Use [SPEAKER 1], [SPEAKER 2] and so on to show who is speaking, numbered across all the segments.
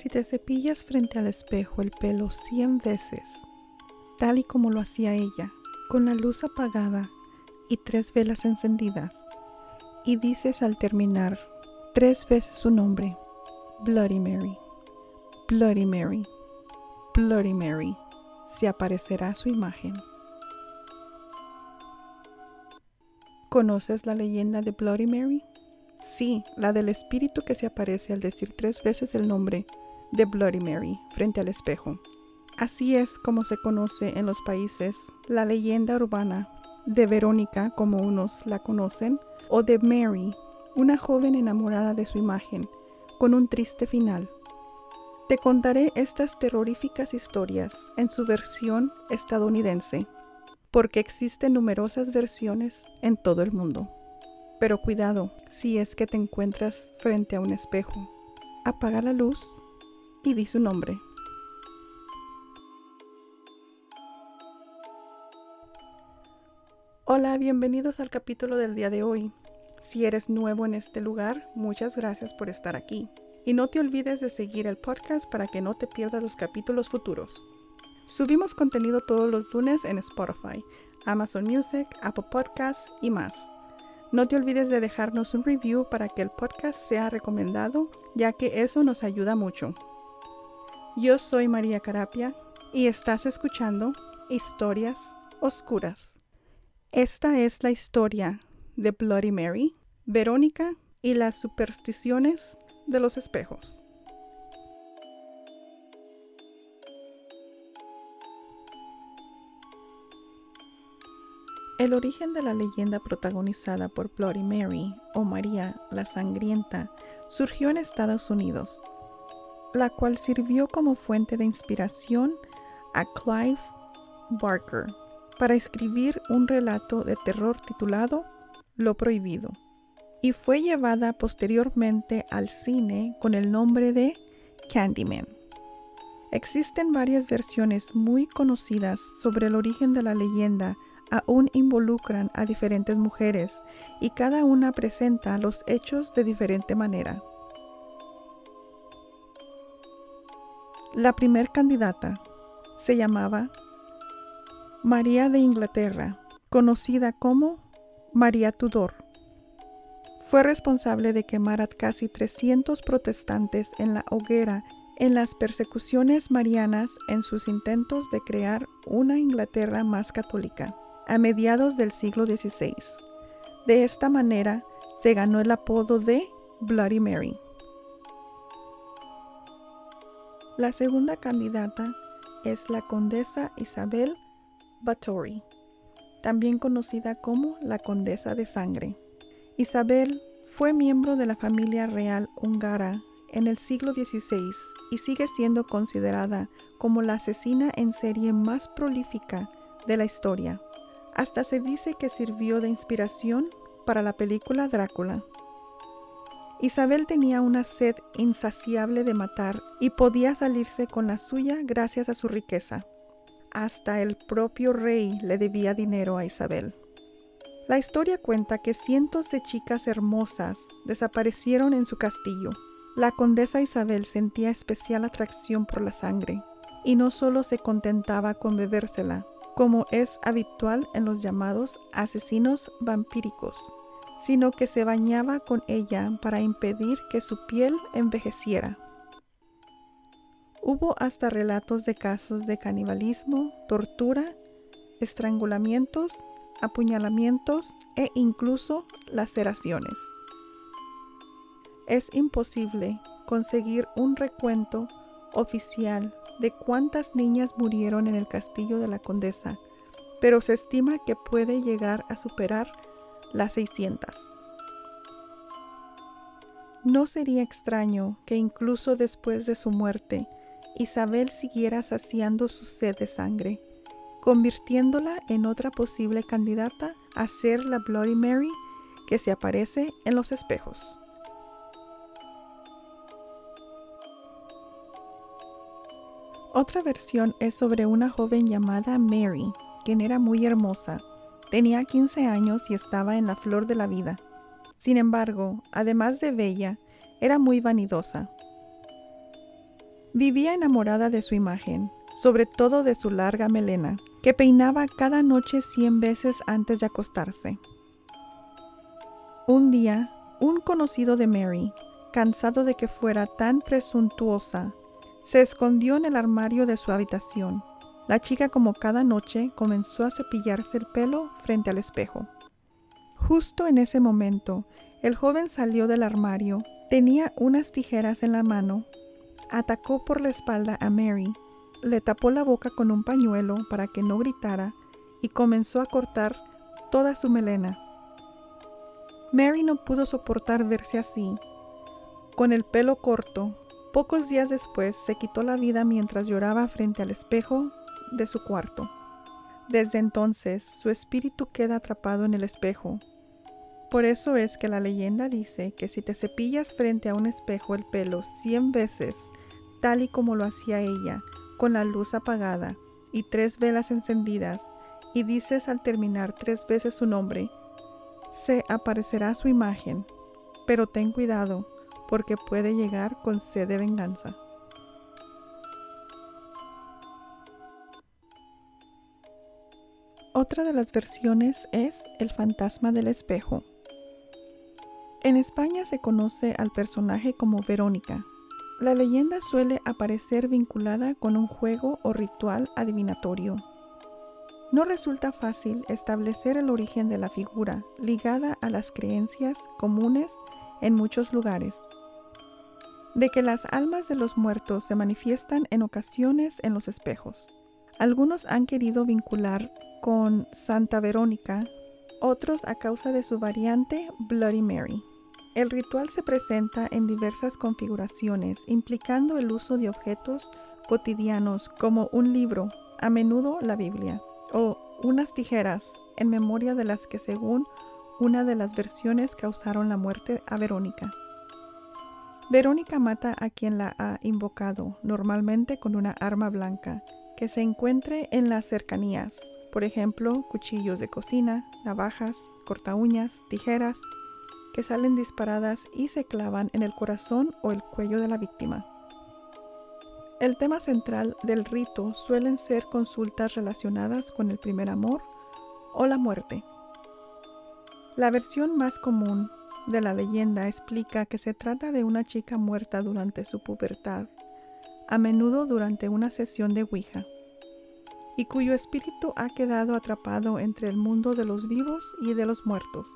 [SPEAKER 1] Si te cepillas frente al espejo el pelo cien veces, tal y como lo hacía ella, con la luz apagada y tres velas encendidas, y dices al terminar tres veces su nombre, Bloody Mary, Bloody Mary, Bloody Mary, se aparecerá su imagen. ¿Conoces la leyenda de Bloody Mary? Sí, la del espíritu que se aparece al decir tres veces el nombre de Bloody Mary frente al espejo. Así es como se conoce en los países la leyenda urbana de Verónica, como unos la conocen, o de Mary, una joven enamorada de su imagen, con un triste final. Te contaré estas terroríficas historias en su versión estadounidense, porque existen numerosas versiones en todo el mundo. Pero cuidado si es que te encuentras frente a un espejo. Apaga la luz y di su nombre. Hola, bienvenidos al capítulo del día de hoy. Si eres nuevo en este lugar, muchas gracias por estar aquí. Y no te olvides de seguir el podcast para que no te pierdas los capítulos futuros. Subimos contenido todos los lunes en Spotify, Amazon Music, Apple Podcasts y más. No te olvides de dejarnos un review para que el podcast sea recomendado, ya que eso nos ayuda mucho. Yo soy María Carapia y estás escuchando Historias Oscuras. Esta es la historia de Bloody Mary, Verónica y las supersticiones de los espejos. El origen de la leyenda protagonizada por Bloody Mary o María la Sangrienta surgió en Estados Unidos, la cual sirvió como fuente de inspiración a Clive Barker para escribir un relato de terror titulado Lo Prohibido, y fue llevada posteriormente al cine con el nombre de Candyman. Existen varias versiones muy conocidas sobre el origen de la leyenda, aún involucran a diferentes mujeres y cada una presenta los hechos de diferente manera. La primer candidata se llamaba María de Inglaterra, conocida como María Tudor. Fue responsable de quemar a casi 300 protestantes en la hoguera en las persecuciones marianas en sus intentos de crear una Inglaterra más católica a mediados del siglo XVI. De esta manera se ganó el apodo de Bloody Mary. La segunda candidata es la condesa Isabel Batory, también conocida como la Condesa de Sangre. Isabel fue miembro de la familia real húngara en el siglo XVI y sigue siendo considerada como la asesina en serie más prolífica de la historia. Hasta se dice que sirvió de inspiración para la película Drácula. Isabel tenía una sed insaciable de matar y podía salirse con la suya gracias a su riqueza. Hasta el propio rey le debía dinero a Isabel. La historia cuenta que cientos de chicas hermosas desaparecieron en su castillo. La condesa Isabel sentía especial atracción por la sangre y no solo se contentaba con bebérsela, como es habitual en los llamados asesinos vampíricos, sino que se bañaba con ella para impedir que su piel envejeciera. Hubo hasta relatos de casos de canibalismo, tortura, estrangulamientos, apuñalamientos e incluso laceraciones. Es imposible conseguir un recuento oficial de cuántas niñas murieron en el castillo de la condesa, pero se estima que puede llegar a superar las 600. No sería extraño que incluso después de su muerte, Isabel siguiera saciando su sed de sangre, convirtiéndola en otra posible candidata a ser la Bloody Mary que se aparece en los espejos. Otra versión es sobre una joven llamada Mary, quien era muy hermosa. Tenía 15 años y estaba en la flor de la vida. Sin embargo, además de bella, era muy vanidosa. Vivía enamorada de su imagen, sobre todo de su larga melena, que peinaba cada noche cien veces antes de acostarse. Un día, un conocido de Mary, cansado de que fuera tan presuntuosa, se escondió en el armario de su habitación. La chica, como cada noche, comenzó a cepillarse el pelo frente al espejo. Justo en ese momento, el joven salió del armario, tenía unas tijeras en la mano, atacó por la espalda a Mary, le tapó la boca con un pañuelo para que no gritara y comenzó a cortar toda su melena. Mary no pudo soportar verse así, con el pelo corto. Pocos días después se quitó la vida mientras lloraba frente al espejo de su cuarto. Desde entonces su espíritu queda atrapado en el espejo. Por eso es que la leyenda dice que si te cepillas frente a un espejo el pelo cien veces, tal y como lo hacía ella, con la luz apagada y tres velas encendidas, y dices al terminar tres veces su nombre, se aparecerá su imagen, pero ten cuidado, porque puede llegar con sed de venganza. Otra de las versiones es El fantasma del espejo. En España se conoce al personaje como Verónica. La leyenda suele aparecer vinculada con un juego o ritual adivinatorio. No resulta fácil establecer el origen de la figura ligada a las creencias comunes en muchos lugares, de que las almas de los muertos se manifiestan en ocasiones en los espejos. Algunos han querido vincular con Santa Verónica, otros a causa de su variante Bloody Mary. El ritual se presenta en diversas configuraciones, implicando el uso de objetos cotidianos como un libro, a menudo la Biblia, o unas tijeras, en memoria de las que según una de las versiones causaron la muerte a Verónica. Verónica mata a quien la ha invocado, normalmente con una arma blanca, que se encuentre en las cercanías, por ejemplo, cuchillos de cocina, navajas, corta uñas, tijeras, que salen disparadas y se clavan en el corazón o el cuello de la víctima. El tema central del rito suelen ser consultas relacionadas con el primer amor o la muerte. La versión más común de la leyenda explica que se trata de una chica muerta durante su pubertad, a menudo durante una sesión de Ouija y cuyo espíritu ha quedado atrapado entre el mundo de los vivos y de los muertos.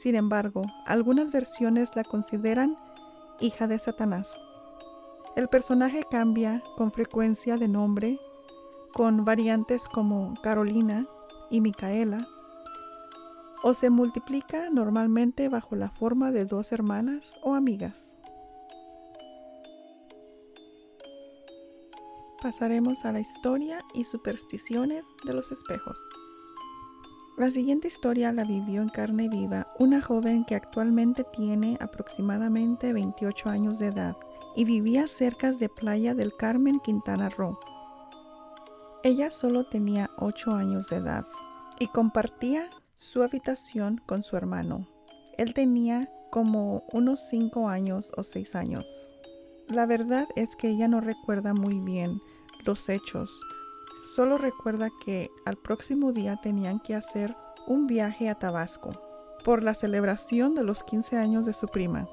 [SPEAKER 1] Sin embargo, algunas versiones la consideran hija de Satanás. El personaje cambia con frecuencia de nombre, con variantes como Carolina y Micaela, o se multiplica normalmente bajo la forma de dos hermanas o amigas. Pasaremos a la historia y supersticiones de los espejos. La siguiente historia la vivió en carne viva una joven que actualmente tiene aproximadamente 28 años de edad y vivía cerca de Playa del Carmen, Quintana Roo. Ella solo tenía 8 años de edad y compartía su habitación con su hermano. Él tenía como unos 5 años o 6 años. La verdad es que ella no recuerda muy bien los hechos. Solo recuerda que al próximo día tenían que hacer un viaje a Tabasco por la celebración de los 15 años de su prima.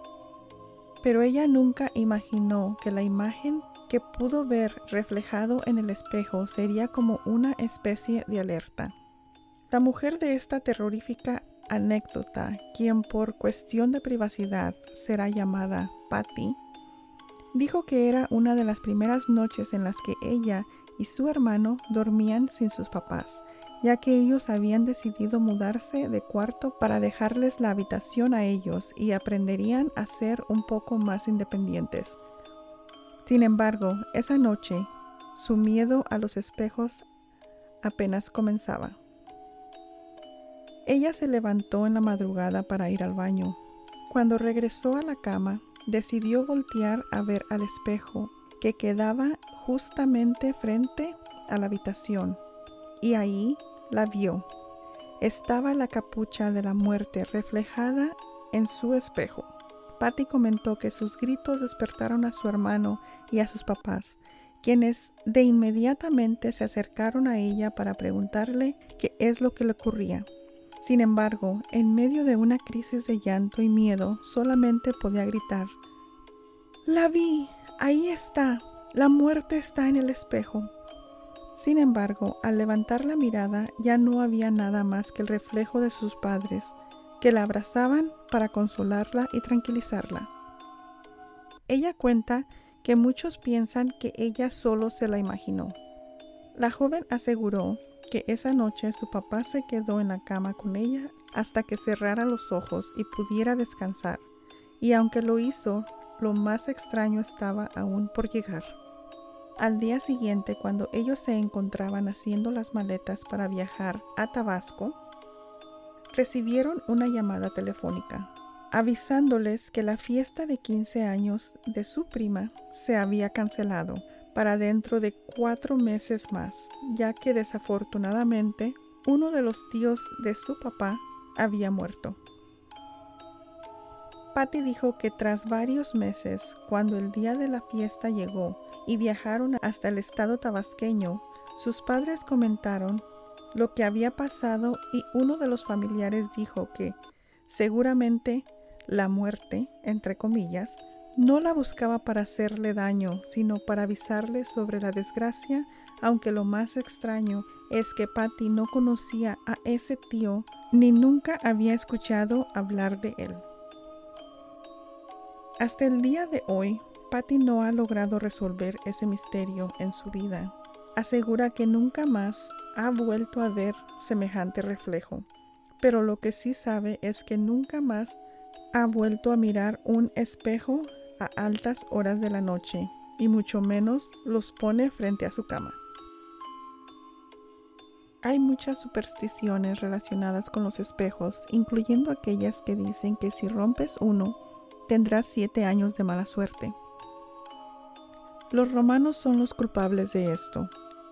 [SPEAKER 1] Pero ella nunca imaginó que la imagen que pudo ver reflejado en el espejo sería como una especie de alerta. La mujer de esta terrorífica anécdota, quien por cuestión de privacidad será llamada Patty, dijo que era una de las primeras noches en las que ella y su hermano dormían sin sus papás, ya que ellos habían decidido mudarse de cuarto para dejarles la habitación a ellos y aprenderían a ser un poco más independientes. Sin embargo, esa noche, su miedo a los espejos apenas comenzaba. Ella se levantó en la madrugada para ir al baño. Cuando regresó a la cama, decidió voltear a ver al espejo que quedaba justamente frente a la habitación y ahí la vio. Estaba la capucha de la muerte reflejada en su espejo. Patty comentó que sus gritos despertaron a su hermano y a sus papás, quienes de inmediatamente se acercaron a ella para preguntarle qué es lo que le ocurría. Sin embargo, en medio de una crisis de llanto y miedo, solamente podía gritar, La vi, ahí está, la muerte está en el espejo. Sin embargo, al levantar la mirada ya no había nada más que el reflejo de sus padres, que la abrazaban para consolarla y tranquilizarla. Ella cuenta que muchos piensan que ella solo se la imaginó. La joven aseguró que esa noche su papá se quedó en la cama con ella hasta que cerrara los ojos y pudiera descansar, y aunque lo hizo, lo más extraño estaba aún por llegar. Al día siguiente, cuando ellos se encontraban haciendo las maletas para viajar a Tabasco, recibieron una llamada telefónica avisándoles que la fiesta de 15 años de su prima se había cancelado para dentro de cuatro meses más, ya que desafortunadamente uno de los tíos de su papá había muerto. Patty dijo que tras varios meses, cuando el día de la fiesta llegó y viajaron hasta el estado tabasqueño, sus padres comentaron lo que había pasado y uno de los familiares dijo que seguramente la muerte, entre comillas, no la buscaba para hacerle daño, sino para avisarle sobre la desgracia, aunque lo más extraño es que Patty no conocía a ese tío ni nunca había escuchado hablar de él. Hasta el día de hoy, Patty no ha logrado resolver ese misterio en su vida. Asegura que nunca más ha vuelto a ver semejante reflejo, pero lo que sí sabe es que nunca más ha vuelto a mirar un espejo a altas horas de la noche y mucho menos los pone frente a su cama. Hay muchas supersticiones relacionadas con los espejos, incluyendo aquellas que dicen que si rompes uno, tendrás siete años de mala suerte. Los romanos son los culpables de esto,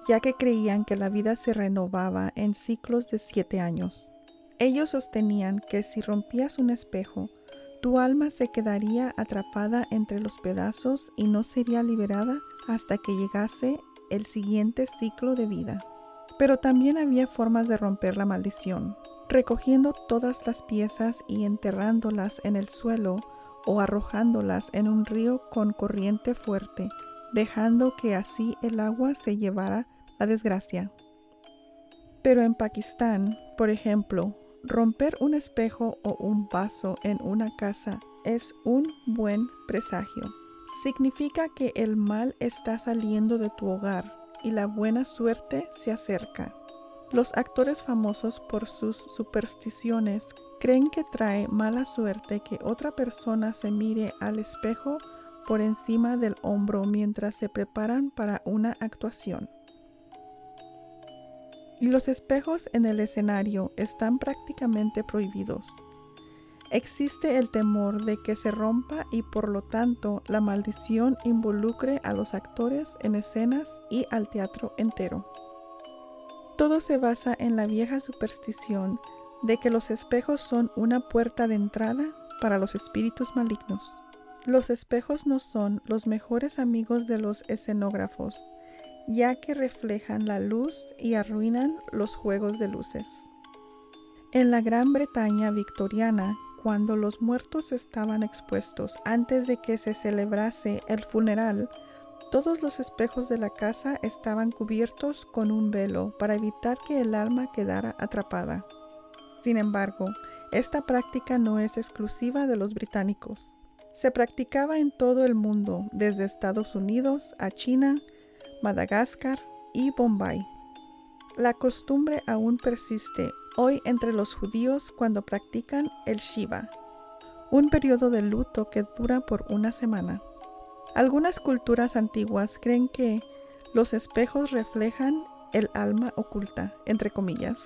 [SPEAKER 1] ya que creían que la vida se renovaba en ciclos de siete años. Ellos sostenían que si rompías un espejo, tu alma se quedaría atrapada entre los pedazos y no sería liberada hasta que llegase el siguiente ciclo de vida. Pero también había formas de romper la maldición, recogiendo todas las piezas y enterrándolas en el suelo o arrojándolas en un río con corriente fuerte, dejando que así el agua se llevara la desgracia. Pero en Pakistán, por ejemplo, Romper un espejo o un vaso en una casa es un buen presagio. Significa que el mal está saliendo de tu hogar y la buena suerte se acerca. Los actores famosos por sus supersticiones creen que trae mala suerte que otra persona se mire al espejo por encima del hombro mientras se preparan para una actuación y los espejos en el escenario están prácticamente prohibidos. Existe el temor de que se rompa y por lo tanto la maldición involucre a los actores en escenas y al teatro entero. Todo se basa en la vieja superstición de que los espejos son una puerta de entrada para los espíritus malignos. Los espejos no son los mejores amigos de los escenógrafos, ya que reflejan la luz y arruinan los juegos de luces. En la Gran Bretaña victoriana, cuando los muertos estaban expuestos antes de que se celebrase el funeral, todos los espejos de la casa estaban cubiertos con un velo para evitar que el alma quedara atrapada. Sin embargo, esta práctica no es exclusiva de los británicos. Se practicaba en todo el mundo, desde Estados Unidos a China, Madagascar y Bombay. La costumbre aún persiste hoy entre los judíos cuando practican el Shiva, un periodo de luto que dura por una semana. Algunas culturas antiguas creen que los espejos reflejan el alma oculta, entre comillas,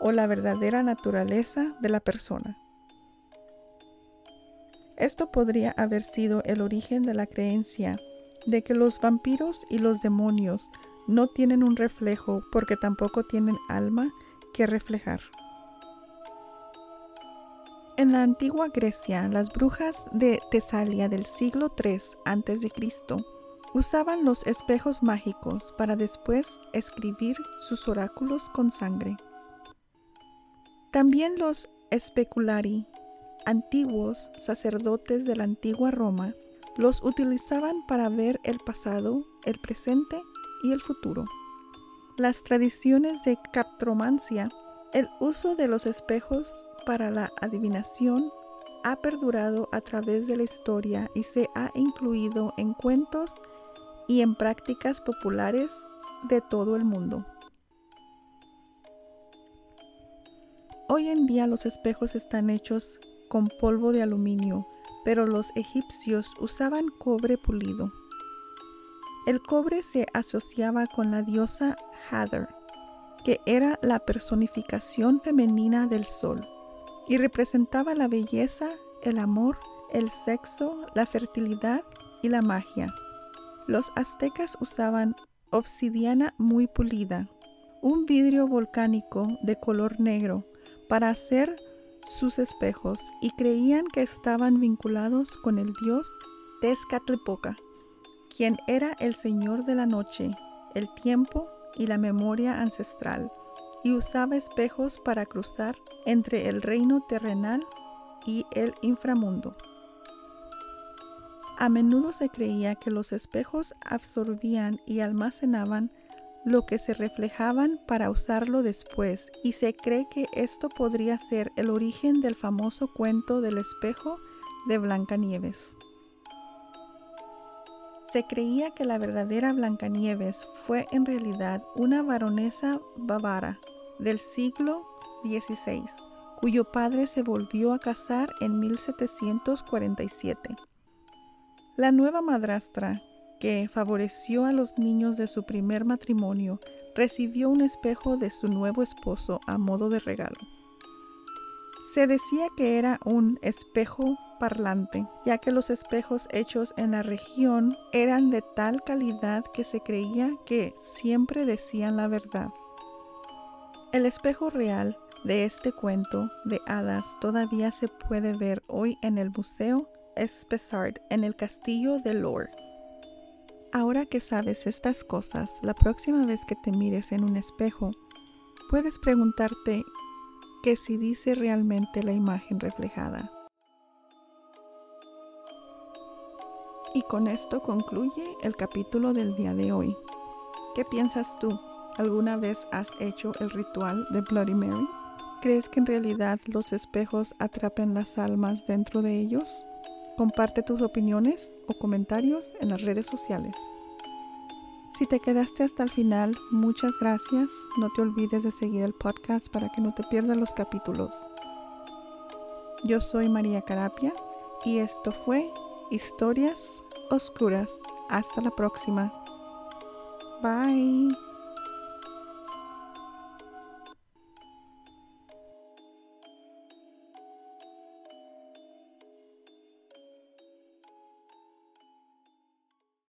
[SPEAKER 1] o la verdadera naturaleza de la persona. Esto podría haber sido el origen de la creencia de que los vampiros y los demonios no tienen un reflejo porque tampoco tienen alma que reflejar. En la antigua Grecia, las brujas de Tesalia del siglo III a.C. usaban los espejos mágicos para después escribir sus oráculos con sangre. También los speculari, antiguos sacerdotes de la antigua Roma, los utilizaban para ver el pasado, el presente y el futuro. Las tradiciones de captromancia, el uso de los espejos para la adivinación, ha perdurado a través de la historia y se ha incluido en cuentos y en prácticas populares de todo el mundo. Hoy en día los espejos están hechos con polvo de aluminio, pero los egipcios usaban cobre pulido. El cobre se asociaba con la diosa Hathor, que era la personificación femenina del sol, y representaba la belleza, el amor, el sexo, la fertilidad y la magia. Los aztecas usaban obsidiana muy pulida, un vidrio volcánico de color negro, para hacer sus espejos y creían que estaban vinculados con el dios Tezcatlipoca, quien era el señor de la noche, el tiempo y la memoria ancestral, y usaba espejos para cruzar entre el reino terrenal y el inframundo. A menudo se creía que los espejos absorbían y almacenaban lo que se reflejaban para usarlo después y se cree que esto podría ser el origen del famoso cuento del espejo de Blancanieves. Se creía que la verdadera Blancanieves fue en realidad una baronesa bávara del siglo XVI, cuyo padre se volvió a casar en 1747. La nueva madrastra, que favoreció a los niños de su primer matrimonio, recibió un espejo de su nuevo esposo a modo de regalo. Se decía que era un espejo parlante, ya que los espejos hechos en la región eran de tal calidad que se creía que siempre decían la verdad. El espejo real de este cuento de hadas todavía se puede ver hoy en el Museo Espessard en el Castillo de Lourdes. Ahora que sabes estas cosas, la próxima vez que te mires en un espejo, puedes preguntarte que si dice realmente la imagen reflejada. Y con esto concluye el capítulo del día de hoy. ¿Qué piensas tú? ¿Alguna vez has hecho el ritual de Bloody Mary? ¿Crees que en realidad los espejos atrapen las almas dentro de ellos? Comparte tus opiniones o comentarios en las redes sociales. Si te quedaste hasta el final, muchas gracias. No te olvides de seguir el podcast para que no te pierdas los capítulos. Yo soy María Carapia y esto fue Historias Oscuras. Hasta la próxima. Bye.